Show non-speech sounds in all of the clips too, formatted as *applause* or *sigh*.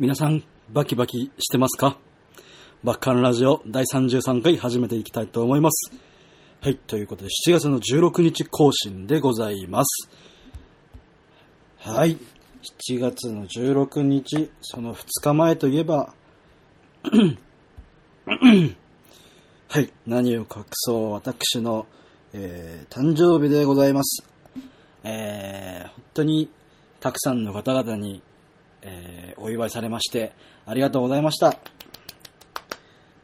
皆さん、バキバキしてますか？バッカンラジオ第33回始めていきたいと思います。はい、ということで、7月の16日更新でございます。はい、7月の16日、その2日前といえば、*clears throat* はい、何を隠そう、私の、えー誕生日でございます。えー本当にたくさんの方々に、えーお祝いされまして、ありがとうございました。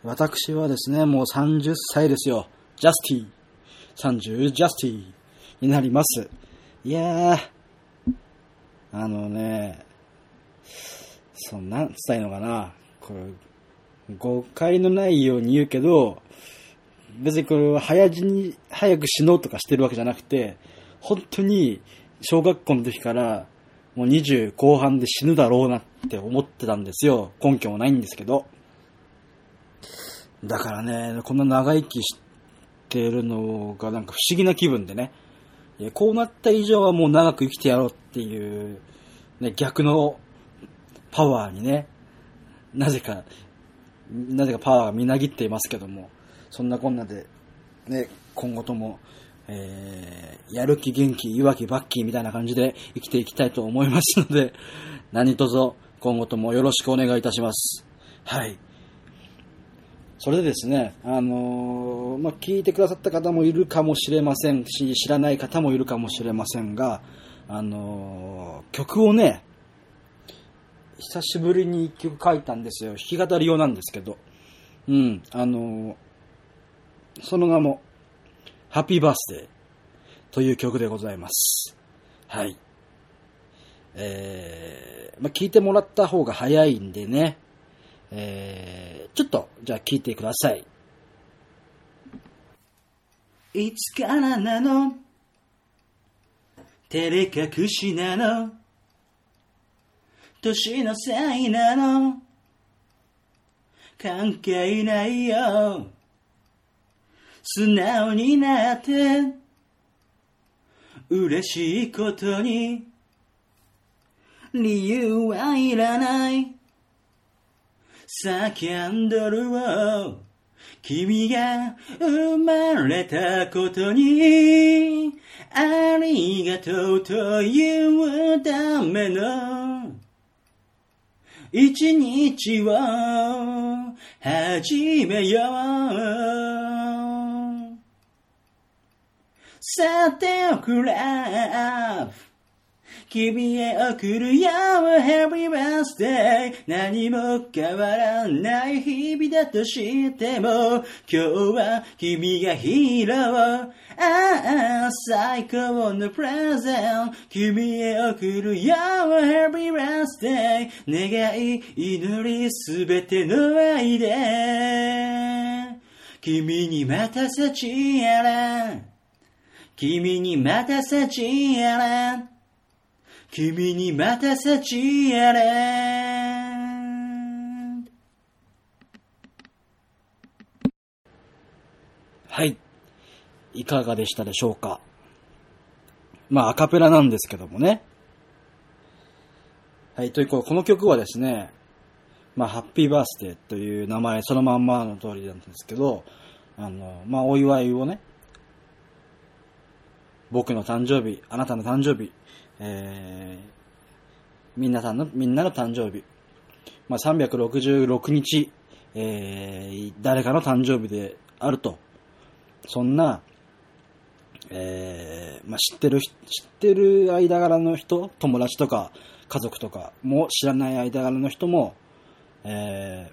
私はですね、もう30歳ですよ。ジャスティ。30ジャスティになります。いやー、あのね、そう、なんつったらいいのかな。これ、誤解のないように言うけど、別にこれは早死に、早く死のうとかしてるわけじゃなくて、本当に小学校の時からもう20後半で死ぬだろうなって思ってたんですよ。根拠もないんですけど。だからね、こんな長生きしてるのがなんか不思議な気分でね。いやこうなった以上はもう長く生きてやろうっていう、ね、逆のパワーにね、なぜか、なぜかパワーがみなぎっていますけども、そんなこんなで、ね、今後とも、えー、やる気元気、いわきバッキーみたいな感じで生きていきたいと思いますので、*laughs* 何卒今後ともよろしくお願いいたします。はい。それでですね、あのーまあ、聞いてくださった方もいるかもしれませんし、知らない方もいるかもしれませんが、あのー曲をね、久しぶりに一曲書いたんですよ。弾き語り用なんですけど。うん、あのーその名も、ハッピーバースデーという曲でございます。はい。えー、まあ、聞いてもらった方が早いんでね、えー、ちょっと、じゃあ聞いてください。いつからなの？照れ隠しなの？年のせいなの？関係ないよ素直になって嬉しいことに理由はいらない。叫んどるを君が生まれたことにありがとうというための。一日を始めよう。さておくら。君へ送るよ Happy Birthday 何も変わらない日々だとしても今日は君がヒーロー。ああ最高のプレゼン。君へ送るよ Happy Birthday 願い祈りすべての愛で。君に待たせちやら君に待たせちやら君に待たせちやれはい。いかがでしたでしょうかまあ、アカペラなんですけどもね。はい、ということでこの曲はですね、まあ、ハッピーバースデーという名前そのまんまの通りなんですけど、あの、まあ、お祝いをね、僕の誕生日、あなたの誕生日、えー、みんなさんの、みんなの誕生日、まあ、366日、えー、誰かの誕生日であると、そんな、えー、まあ、知ってる、知ってる間柄の人、友達とか家族とかも知らない間柄の人も、え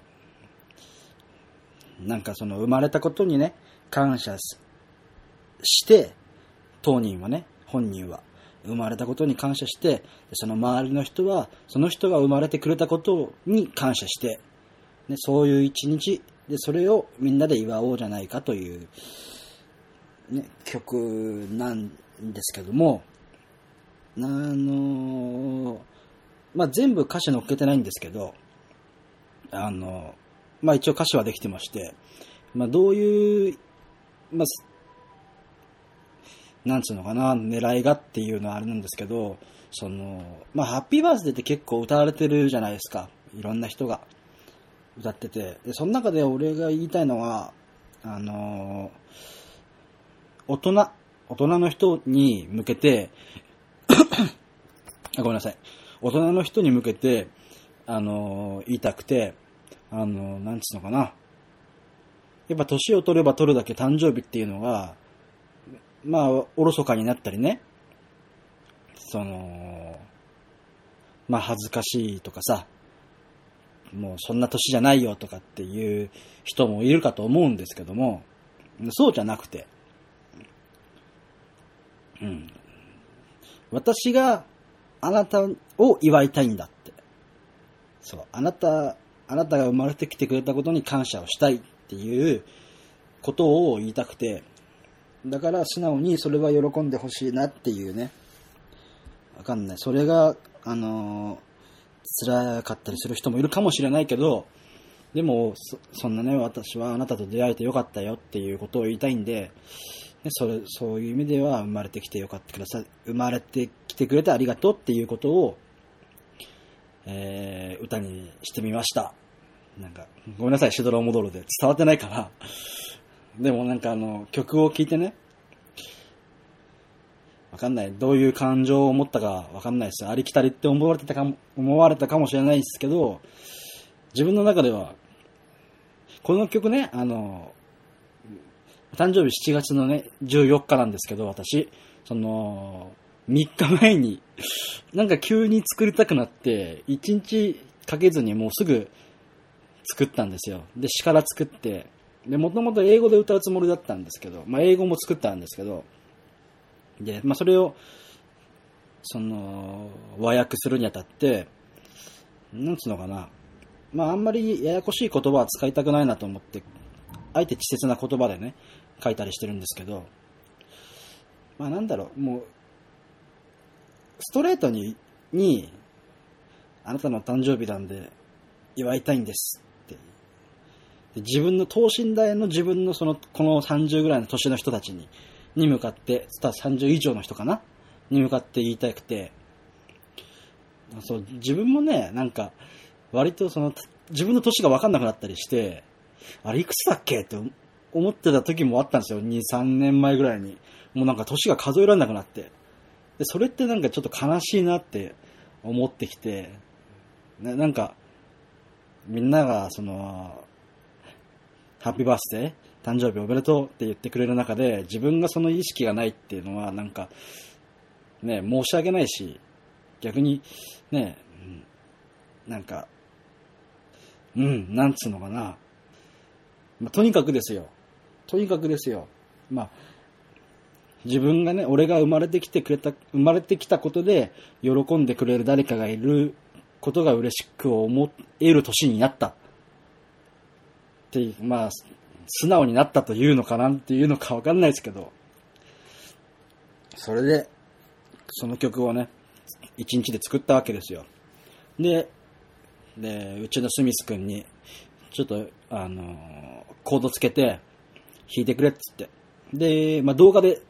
ー、なんかその生まれたことにね、感謝して、当人はね、本人は生まれたことに感謝して、その周りの人は、その人が生まれてくれたことに感謝して、ね、そういう一日で、それをみんなで祝おうじゃないかという、ね、曲なんですけども、あのまあ、全部歌詞載っけてないんですけど、あの、まあ、一応歌詞はできてまして、まあ、どういう、まあ、なんつうのかな、狙いがっていうのはあれなんですけど、その、まあ、ハッピーバースデーって結構歌われてるじゃないですか。いろんな人が歌ってて、で、その中で俺が言いたいのは、あの大人、大人の人に向けて、*coughs* ごめんなさい。大人の人に向けて、あの言いたくて、あのなんつうのかな。やっぱ年を取れば取るだけ誕生日っていうのが、まあ、おろそかになったりね、その、まあ恥ずかしいとかさ、もうそんな年じゃないよとかっていう人もいるかと思うんですけども、そうじゃなくて、うん。私があなたを祝いたいんだって。そう、あなた、あなたが生まれてきてくれたことに感謝をしたいっていうことを言いたくて、だから素直にそれは喜んでほしいなっていうね。わかんない。それが、あのー、辛かったりする人もいるかもしれないけど、でもそ、そんなね、私はあなたと出会えてよかったよっていうことを言いたいんで、ね、それ、そういう意味では生まれてきてよかったください。生まれてきてくれてありがとうっていうことを、えー、歌にしてみました。なんか、ごめんなさい、シドローモドロで伝わってないから。でもなんかあの、曲を聴いてね、わかんない。どういう感情を持ったかわかんないです。ありきたりって思われてたかも、思われたかもしれないですけど、自分の中では、この曲ね、あの、誕生日7月のね、14日なんですけど、私、その、3日前に、なんか急に作りたくなって、1日かけずにもうすぐ作ったんですよ。で、詩から作って、で、もともと英語で歌うつもりだったんですけど、まあ、英語も作ったんですけど、で、まあ、それを、その、和訳するにあたって、なんつうのかな、まあ、あんまりややこしい言葉は使いたくないなと思って、あえて稚拙な言葉でね、書いたりしてるんですけど、まあ、なんだろう、もう、ストレートに、に、あなたの誕生日なんで、祝いたいんです。自分の等身大の自分のその、この30ぐらいの年の人たちに、に向かって、30以上の人かな？に向かって言いたくて、そう、自分もね、なんか、割とその、自分の年が分かんなくなったりして、あれいくつだっけ？って思ってた時もあったんですよ。2、3年前ぐらいに。もうなんか年が数えられなくなって。で、それってなんかちょっと悲しいなって思ってきて、ななんか、みんながその、ハッピーバースデー、誕生日おめでとうって言ってくれる中で、自分がその意識がないっていうのは、なんか、ね、申し訳ないし、逆に、ね、なんか、うん、なんつうのかな。まあ、とにかくですよ。とにかくですよ。まあ、自分がね、俺が生まれてきてくれた、生まれてきたことで、喜んでくれる誰かがいることが嬉しく思える年になった。て、まあ、素直になったというのかなっていうのかわかんないですけど、それで、その曲をね、一日で作ったわけですよ。で、で、うちのスミス君に、ちょっと、あのコードつけて、弾いてくれっつって。で、まあ、動画で、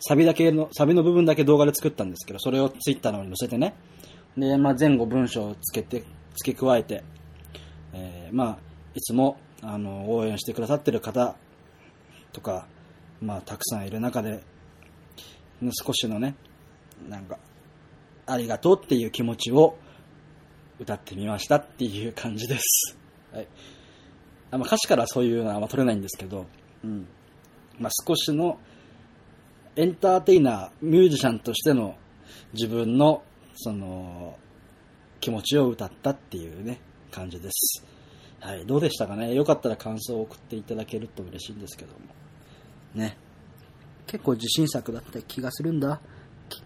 サビだけの、サビの部分だけ動画で作ったんですけど、それをツイッターの方に載せてね。で、まあ、前後文章をつけて、付け加えて、えー、まあ、いつもあの、応援してくださってる方とか、まあ、たくさんいる中で、少しのね、なんか、ありがとうっていう気持ちを歌ってみましたっていう感じです。*laughs* はい。あま、歌詞からそういうのはあんま取れないんですけど、うん。まあ、少しのエンターテイナー、ミュージシャンとしての自分の、その、気持ちを歌ったっていうね、感じです。はい、どうでしたかね？よかったら感想を送っていただけると嬉しいんですけども。ね。結構自信作だった気がするんだ。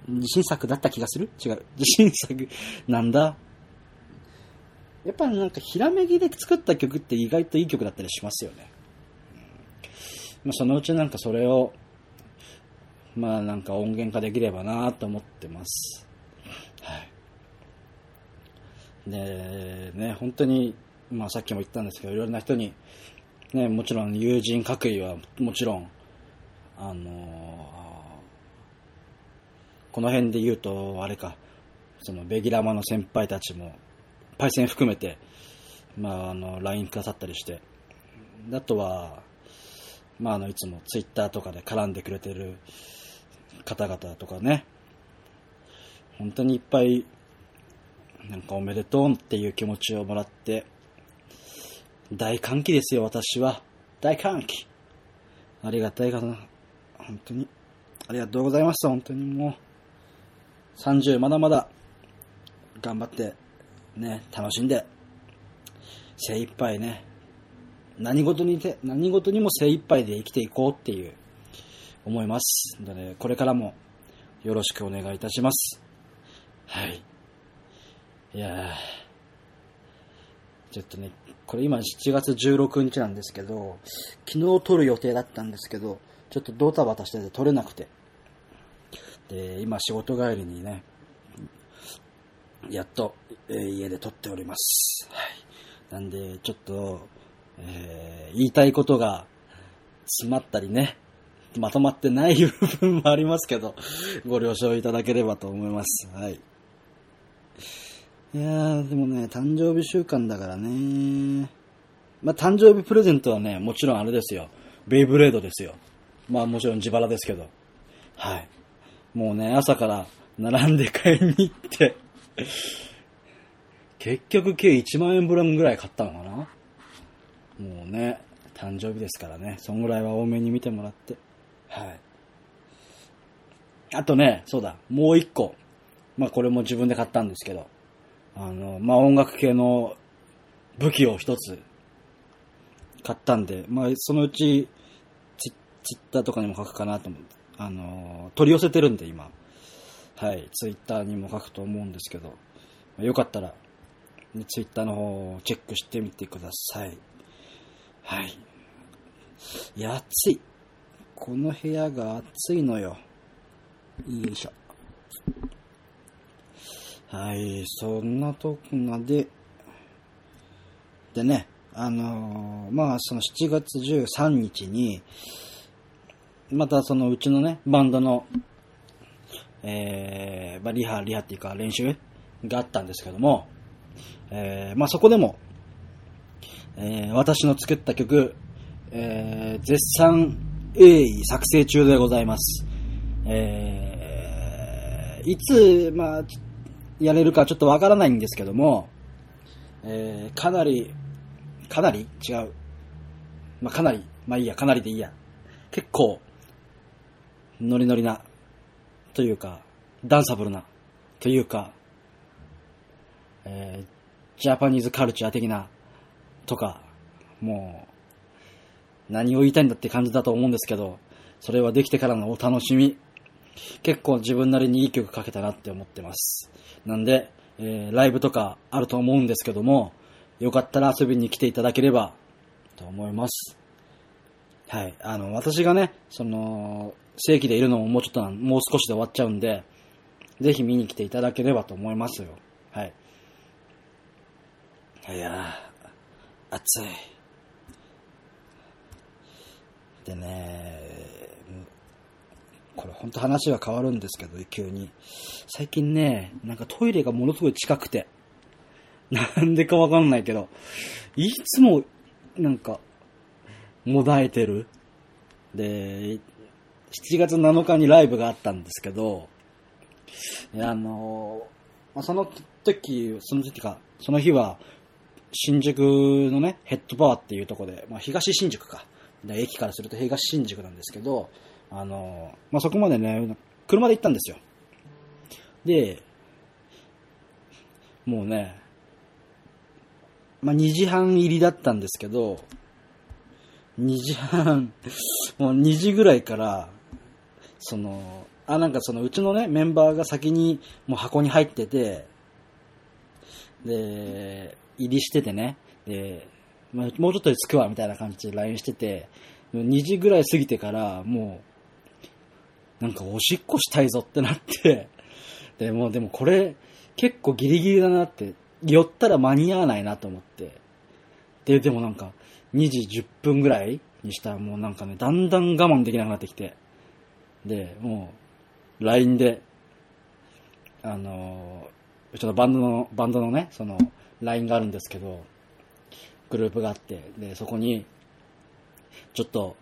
自信作だった気がする？違う。自信作 *laughs* なんだ？やっぱりなんかひらめきで作った曲って意外といい曲だったりしますよね。まあ、そのうちなんかそれを、まあなんか音源化できればなと思ってます。はい。で、ね、本当にまあ、さっきも言ったんですけど、いろんな人に、ね、もちろん友人各位はもちろん、あのー、この辺で言うと、あれか、そのベギラマの先輩たちもパイセン含めて、まあ、あの、LINE くださったりして、あとは、まあ、あの、いつも Twitter とかで絡んでくれてる方々とかね、本当にいっぱい、なんかおめでとうっていう気持ちをもらって、大歓喜ですよ、私は。大歓喜。ありがたいかな。本当に。ありがとうございました、本当にもう。30まだまだ頑張ってね、楽しんで、精一杯ね、何事にて、何事にも精一杯で生きていこうっていう思います。で、これからもよろしくお願いいたします。はい。いやーちょっとね、これ今7月16日なんですけど、昨日撮る予定だったんですけど、ちょっとドタバタしてて撮れなくて。で、今仕事帰りにね、やっと、えー、家で撮っております。はい。なんで、ちょっと、えー、言いたいことが詰まったりね、まとまってない部分もありますけど、ご了承いただければと思います。はい。いやー、でもね、誕生日週間だからね。まあ、誕生日プレゼントはね、もちろんあれですよ。ベイブレードですよ。まあ、もちろん自腹ですけど。はい。もうね、朝から並んで買いに行って結局計1万円分ぐらい買ったのかなもうね、誕生日ですからね、そんぐらいは多めに見てもらって。はい。あとね、そうだ、もう一個。まあこれも自分で買ったんですけど、あの、まあ音楽系の武器を一つ買ったんで、まあそのうちツイッターとかにも書くかなと思って、あの、取り寄せてるんで今。はい、ツイッターにも書くと思うんですけど、よかったら、ツイッターの方をチェックしてみてください。はい。いや、暑い。この部屋が暑いのよ。よいしょ。はい、そんなとこまで。でね、あのー、まあ、その7月13日に、またそのうちのね、バンドのえー、まあ、リハ、リハっていうか練習があったんですけども、えー、まあ、そこでも、えー、私の作った曲、えー、絶賛鋭意作成中でございます。えー、いつ、まあ、やれるかちょっとわからないんですけども、えー、かなり、かなり？違う。まあ、かなり、まあいいや、かなりでいいや。結構、ノリノリなというか、ダンサブルな、というか、えー、ジャパニーズカルチャー的な、とか、もう、何を言いたいんだって感じだと思うんですけど、それはできてからのお楽しみ。結構自分なりにいい曲書けたなって思ってます。なんで、えー、ライブとかあると思うんですけども、よかったら遊びに来ていただければと思います。はい。あの、私がね、その、正規でいるのももうちょっともう少しで終わっちゃうんで、ぜひ見に来ていただければと思いますよ。はい。いやー、暑い。でねー、これほんと話が変わるんですけど、急に。最近ね、なんかトイレがものすごい近くて。なんでかわかんないけど、いつも、なんか、もだえてる。で、7月7日にライブがあったんですけど、あの、その時、その時か、その日は、新宿のね、ヘッドパワーっていうとこで、まあ、東新宿か。駅からすると東新宿なんですけど、あの、まあ、そこまでね、車で行ったんですよ。で、もうね、まあ、2時半入りだったんですけど、2時半、*laughs* もう2時ぐらいから、その、あ、なんかそのうちのね、メンバーが先にもう箱に入ってて、で、入りしててね、で、ま、もうちょっとで着くわ、みたいな感じで LINE してて、2時ぐらい過ぎてから、もう、なんかおしっこしたいぞってなって、*laughs* で、もでもこれ、結構ギリギリだなって、寄ったら間に合わないなと思って、で、でもなんか、2時10分ぐらいにしたらもうなんかね、だんだん我慢できなくなってきて、で、もう、LINE で、あの、うちのバンドの、バンドのね、その、LINE があるんですけど、グループがあって、で、そこに、ちょっと、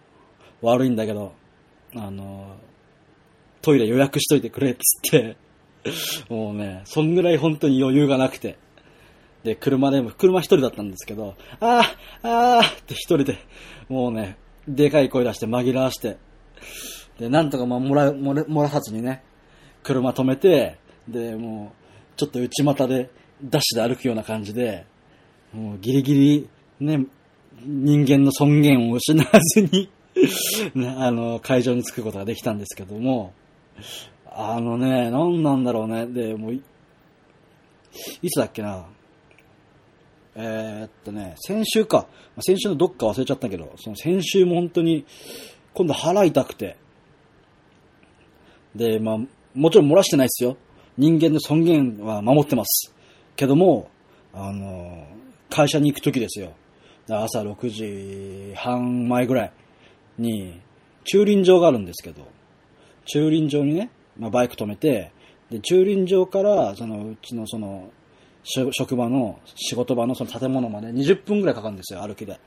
悪いんだけど、あの、トイレ予約しといてくれっつって、もうね、そんぐらい本当に余裕がなくて、で、車でも、車一人だったんですけど、あーあーって一人で、もうね、でかい声出して紛らわして、で、なんとかまあ、もら、漏れ、漏らさずにね、車止めて、で、もう、ちょっと内股で、ダッシュで歩くような感じで、もうギリギリ、ね、人間の尊厳を失わずに、*laughs* ね、あの、会場に着くことができたんですけども、あのね、なんなんだろうね。で、もうい、いつだっけな。えーっとね、先週か。先週のどっか忘れちゃったけど、その先週も本当に、今度腹痛くて。で、まあ、もちろん漏らしてないですよ。人間の尊厳は守ってます。けども、あの、会社に行くときですよ。朝6時半前ぐらいに、駐輪場があるんですけど、駐輪場にね、まあ、バイク止めて、で、駐輪場から、その、うちのその、職場の、仕事場のその建物まで20分ぐらいかかるんですよ、歩きで。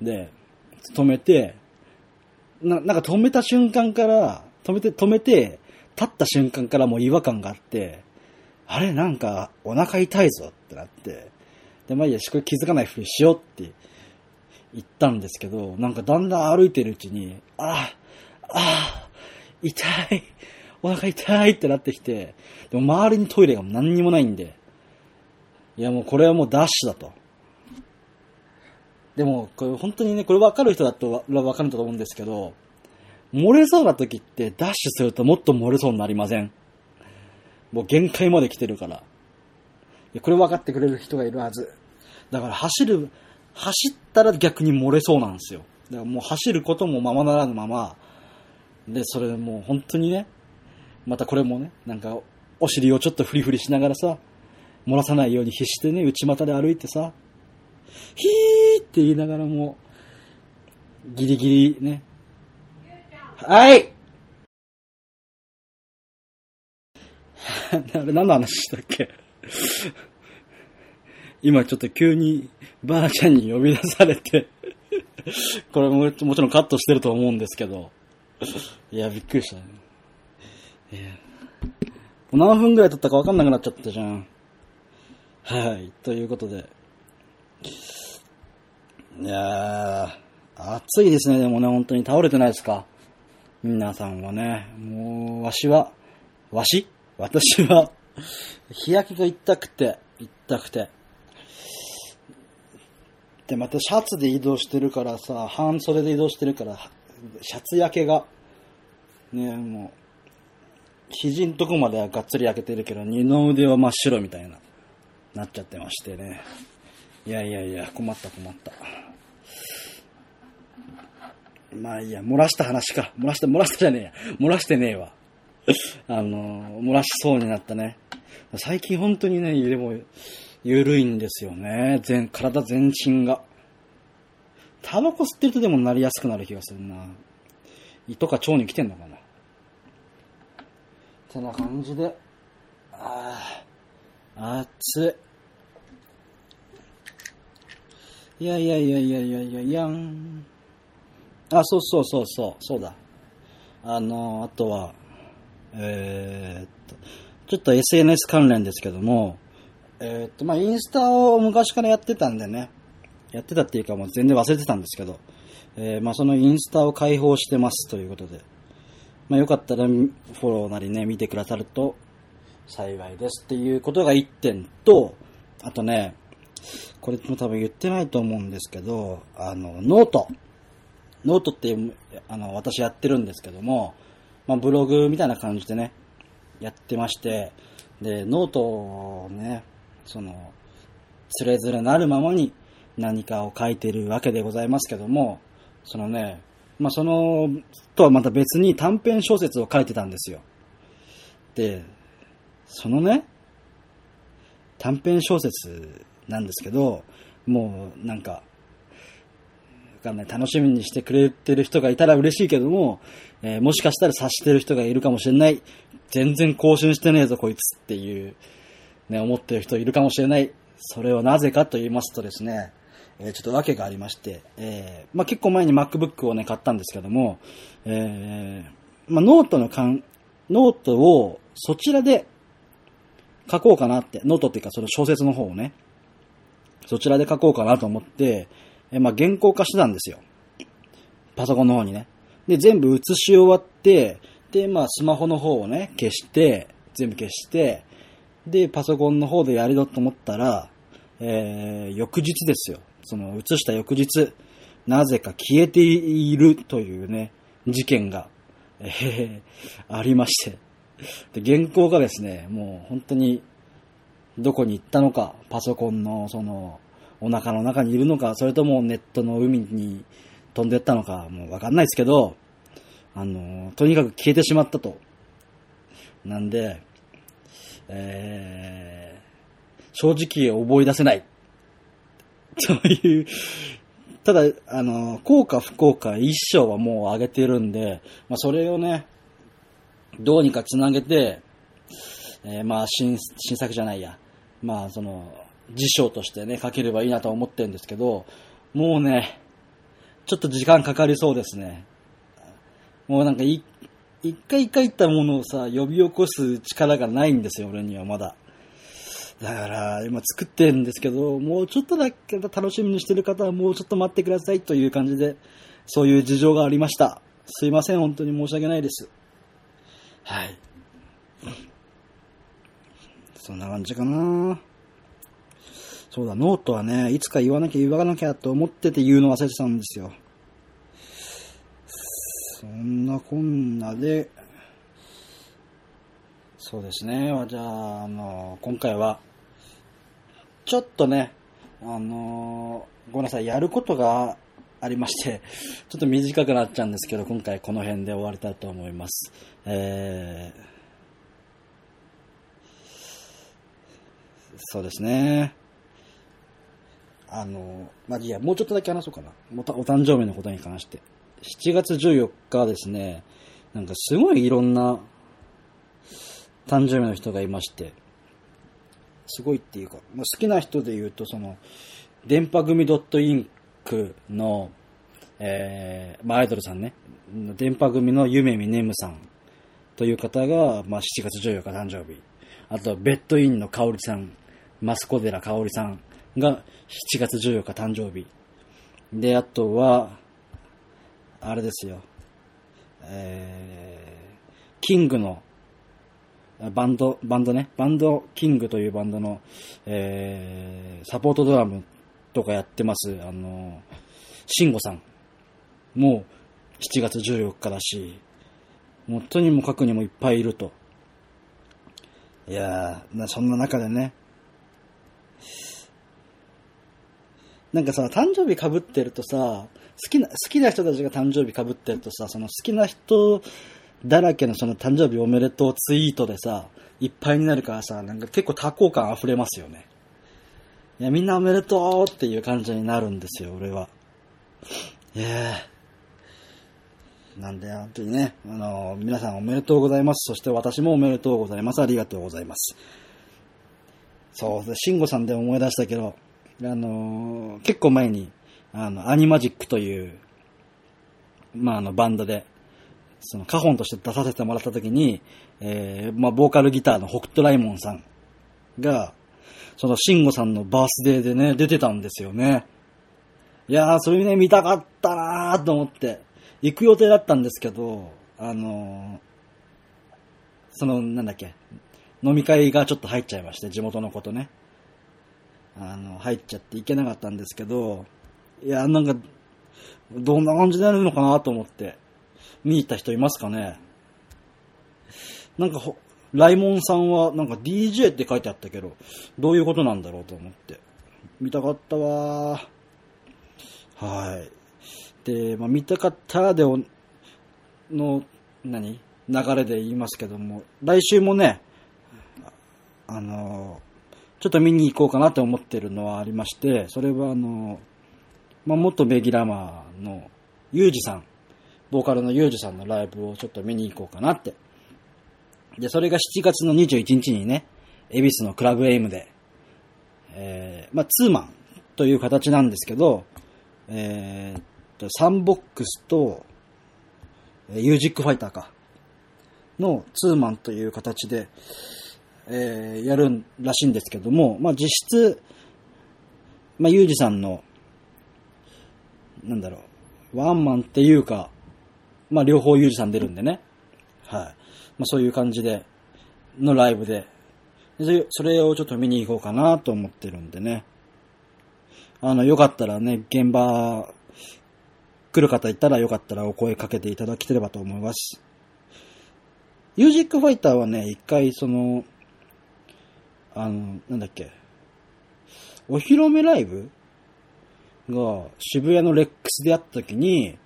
で、止めて、な、なんか止めた瞬間から、止めて、止めて、立った瞬間からもう違和感があって、あれなんかお腹痛いぞってなって、で、まあいいや、これ気づかないふりしようって言ったんですけど、なんかだんだん歩いてるうちに、ああ、ああ、痛い、お腹痛いってなってきて、でも周りにトイレが何にもないんで、いやもうこれはもうダッシュだと。でも、これ本当にね、これ分かる人だと分かると思うんですけど、漏れそうな時ってダッシュするともっと漏れそうになりません？もう限界まで来てるから。これ分かってくれる人がいるはず。だから走る、走ったら逆に漏れそうなんですよ。だからもう走ることもままならぬまま、で、それもう本当にね、またこれもね、なんか、お尻をちょっとフリフリしながらさ、漏らさないように必死でね、内股で歩いてさ、ヒーって言いながらも、ギリギリね。はい。*laughs* あれ何の話したっけ？*laughs* 今ちょっと急にばあちゃんに呼び出されてこれももちろんカットしてると思うんですけど、いや、びっくりしたね。いや何分ぐらい経ったか分かんなくなっちゃったじゃん。はい、ということで。いやー、暑いですね、でもね、本当に倒れてないですか？皆さんはね、もう、わしは、わし？私は、日焼けが痛くて、痛くて。で、またシャツで移動してるからさ、半袖で移動してるから、シャツ焼けが、ね、もう、肘んとこまではがっつり焼けてるけど、二の腕は真っ白みたいな、なっちゃってましてね。いやいやいや、困った困った。まあいいや、漏らした話か。漏らした、漏らしたじゃねえや。漏らしてねえわ。あの、漏らしそうになったね。最近本当にね、でも、ゆるいんですよね。全、体全身が。タバコ吸ってるとでもなりやすくなる気がするな。胃とか腸に来てんのかな。てな感じで、ああ、暑い。いやいやいやいやいやいやいやん。あ、そうそうそうそう、そうだ。あの、あとは、えーっと、ちょっと SNS 関連ですけども、えーっと、まあ、インスタを昔からやってたんでね、やってたっていうかもう全然忘れてたんですけど、えーまあ、そのインスタを開放してますということで、まあ、よかったらフォローなりね、見てくださると幸いですっていうことが1点と、あとね、これも多分言ってないと思うんですけど、あの、 note。noteって、あの、私やってるんですけども、まあ、ブログみたいな感じでね、やってまして、で、ノートをね、その、つれづれなるままに何かを書いてるわけでございますけども、そのね、まあ、その、とはまた別に短編小説を書いてたんですよ。で、そのね、短編小説なんですけど、もうなんか、かんない。楽しみにしてくれてる人がいたら嬉しいけども、えーもしかしたら察してる人がいるかもしれない。全然更新してねえぞ、こいつっていう、ね、思ってる人いるかもしれない。それはなぜかと言いますとですね、えー、ちょっと訳がありまして、えー、まあ、結構前に MacBook をね、買ったんですけども、えー、まあ、ノートのかん、ノートをそちらで書こうかなって、ノートっていうかその小説の方をね、そちらで書こうかなと思って、えー、まあ、原稿化してたんですよ。パソコンの方にね。で、全部写し終わって、で、まあ、スマホの方をね、消して、全部消して、で、パソコンの方でやるよと思ったら、えー、翌日ですよ。その移した翌日、なぜか消えているというね、事件が、えー、ありまして。で、原稿がですね、もう本当に、どこに行ったのか、パソコンのその、お腹の中にいるのか、それともネットの海に飛んでったのか、もうわかんないですけど、あの、とにかく消えてしまったと。なんで、えー、正直覚え出せない。*laughs* という、ただ、あの、効果不効果一章はもう上げてるんで、まあそれをね、どうにかつなげて、えー、まあ新、新作じゃないや。まあその、辞書としてね、書ければいいなと思ってるんですけど、もうね、ちょっと時間かかりそうですね。もうなんか一回書いたものをさ、呼び起こす力がないんですよ、俺にはまだ。だから、今作ってるんですけど、もうちょっとだけ楽しみにしてる方はもうちょっと待ってくださいという感じで、そういう事情がありました。すいません、本当に申し訳ないです。はい。そんな感じかなそうだ、ノートはね、いつか言わなきゃ言わなきゃと思ってて言うの忘れてたんですよ。そんなこんなで、そうですね。じゃあ、あの、今回は、ちょっとね、あの、ごめんなさい、やることがありまして、*laughs* ちょっと短くなっちゃうんですけど、今回この辺で終わりたいと思います。えー、そうですね。あの、まあ、いや、もうちょっとだけ話そうかな。お誕生日のことに関して。7月14日ですね、なんかすごいいろんな誕生日の人がいまして、すごいっていうか、まあ、好きな人で言うと、その、電波組 .inc の、えー、まあ、アイドルさんね、電波組の夢見ねむさんという方が、まあ、7月14日誕生日。あと、ベッドインの香織さん、マスコデラ香織さんが7月14日誕生日。で、あとは、あれですよ。えー、キングの、バンド、バンドね、バンドキングというバンドの、えー、サポートドラムとかやってます、あの、シンゴさん。も7月14日だし、もうとにもかくにもいっぱいいると。いやー、そんな中でね、なんかさ、誕生日被ってるとさ、好きな、好きな人たちが誕生日被ってるとさ、その好きな人だらけのその誕生日おめでとうツイートでさ、いっぱいになるからさ、なんか結構多幸感溢れますよね。いや、みんなおめでとうっていう感じになるんですよ、俺は。いやなんで、本当にね、あの、皆さんおめでとうございます。そして私もおめでとうございます。ありがとうございます。そうで、慎吾さんで思い出したけど、あの、結構前に、あの、アニマジックという、まあ、あの、バンドで、その、カホンとして出させてもらった時に、えー、まあ、ボーカルギターの北斗ライモンさんが、その、シンゴさんのバースデーでね、出てたんですよね。いやー、それね、見たかったなーと思って、行く予定だったんですけど、あのー、その、なんだっけ、飲み会がちょっと入っちゃいまして、地元のことね。あの、入っちゃって行けなかったんですけど、いや、なんか、どんな感じになるのかなと思って、見に行った人いますかね？なんかほ、ライモンさんはなんか DJ って書いてあったけど、どういうことなんだろうと思って。見たかったわ。はい。で、まあ、見たかったでおの、何？流れで言いますけども、来週もね、あのちょっと見に行こうかなと思ってるのはありまして、それはあの、まあ、元ベギラマーのユージさん、ボーカルのユージさんのライブをちょっと見に行こうかなって。で、それが7月の21日にね、恵比寿のクラブエイムで、えー、まあ、ツーマンという形なんですけど、えー、っと、サンボックスと、えユージックファイターか、のツーマンという形で、えー、やるらしいんですけども、まあ、実質、まあ、ユージさんの、なんだろう、ワンマンっていうか、まあ、両方ユージさん出るんでね。はい。まあ、そういう感じで、のライブで、でそれをちょっと見に行こうかなと思ってるんでね。あの、よかったらね、現場、来る方いたらよかったらお声かけていただければと思います。ユージックファイターはね、一回その、あの、なんだっけ、お披露目ライブ？が渋谷のレックスでやった時に、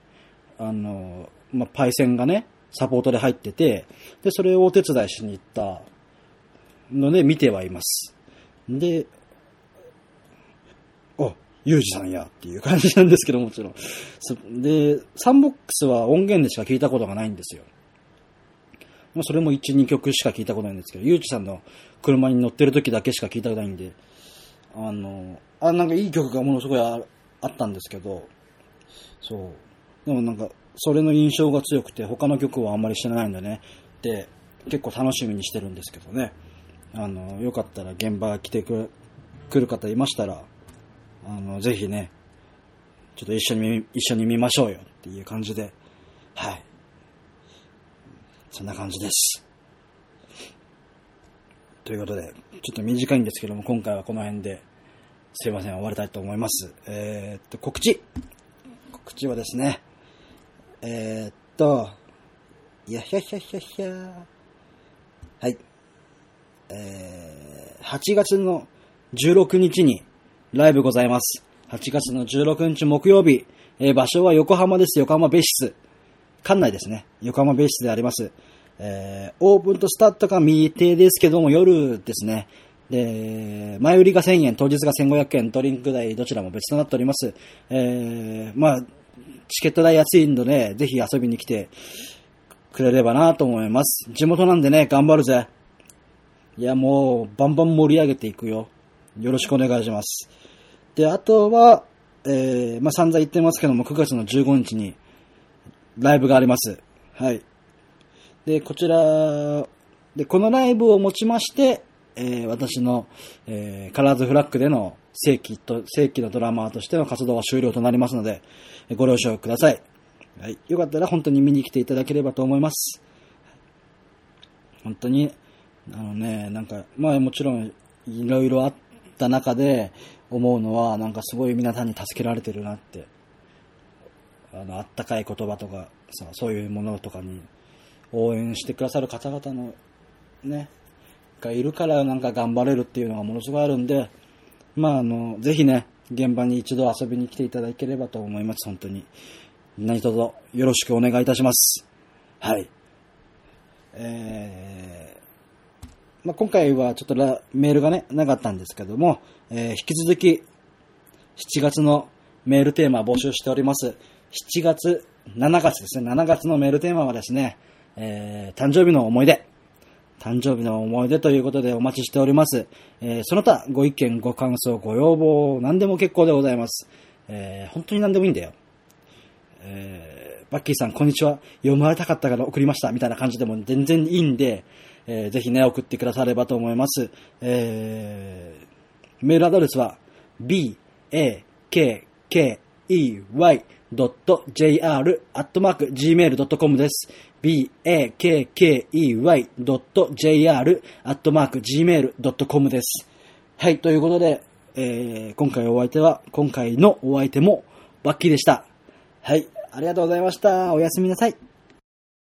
あの、まあ、パイセンがね、サポートで入ってて、で、それをお手伝いしに行ったので見てはいます。で、あ、ユージさんやっていう感じなんですけどもちろん。で、サンボックスは音源でしか聞いたことがないんですよ。まあ、それも1、2曲しか聞いたことないんですけど、ユージさんの車に乗ってる時だけしか聞いたことないんで、あの、あ、なんかいい曲がものすごいあったんですけど、そう。でもなんか、それの印象が強くて、他の曲はあんまりしてないんでね、で、結構楽しみにしてるんですけどね。あの、よかったら現場来てく来る方いましたら、あの、ぜひね、ちょっと一緒に、一緒に見ましょうよっていう感じで、はい。そんな感じです。ということで、ちょっと短いんですけども、今回はこの辺で、すいません、終わりたいと思います。えー、っと、告知。告知はですね、えー、っと、やひゃひゃひゃひゃはい。えー、8月の16日にライブございます。8月の16日木曜日、えー、場所は横浜です。横浜別室。館内ですね。横浜別室であります。えー、オープンとスタートが未定ですけども、夜ですね。で、前売りが1000円、当日が1500円、ドリンク代どちらも別となっております。えー、まあ、チケット代安いんでね、ぜひ遊びに来てくれればなと思います。地元なんでね、頑張るぜ。いや、もう、バンバン盛り上げていくよ。よろしくお願いします。で、あとは、えー、まあ、散々言ってますけども、9月の15日に、ライブがあります。はい。で、こちら、で、このライブをもちまして、えー、私の、えー、カラーズフラッグでの正規と、正規のドラマーとしての活動は終了となりますので、ご了承ください。はい。よかったら本当に見に来ていただければと思います。本当に、あのね、なんか、まあもちろん、いろいろあった中で思うのは、なんかすごい皆さんに助けられてるなって。あの、あったかい言葉とか、さ、そういうものとかに、応援してくださる方々の、ね、がいるからなんか頑張れるっていうのがものすごいあるんで、まああの、ぜひね、現場に一度遊びに来ていただければと思います、本当に。何卒よろしくお願いいたします。はい。えー、まあ、今回はちょっとメールがね、なかったんですけども、えー、引き続き、7月のメールテーマ募集しております。7月、7月ですね、7月のメールテーマはですね、えー、誕生日の思い出。誕生日の思い出ということでお待ちしております。えー、その他、ご意見、ご感想、ご要望、何でも結構でございます。えー、本当に何でもいいんだよ。えー、バッキーさん、こんにちは。読まれたかったから送りました。みたいな感じでも全然いいんで、えー、ぜひね、送ってくださればと思います。えー、メールアドレスは、b, a, k, k, e, y, jr.gmail.com です。bakkey.jr.gmail.com です。はい、ということで、えー、今回お相手は、今回のお相手もバッキーでした。はい、ありがとうございました。おやすみなさい。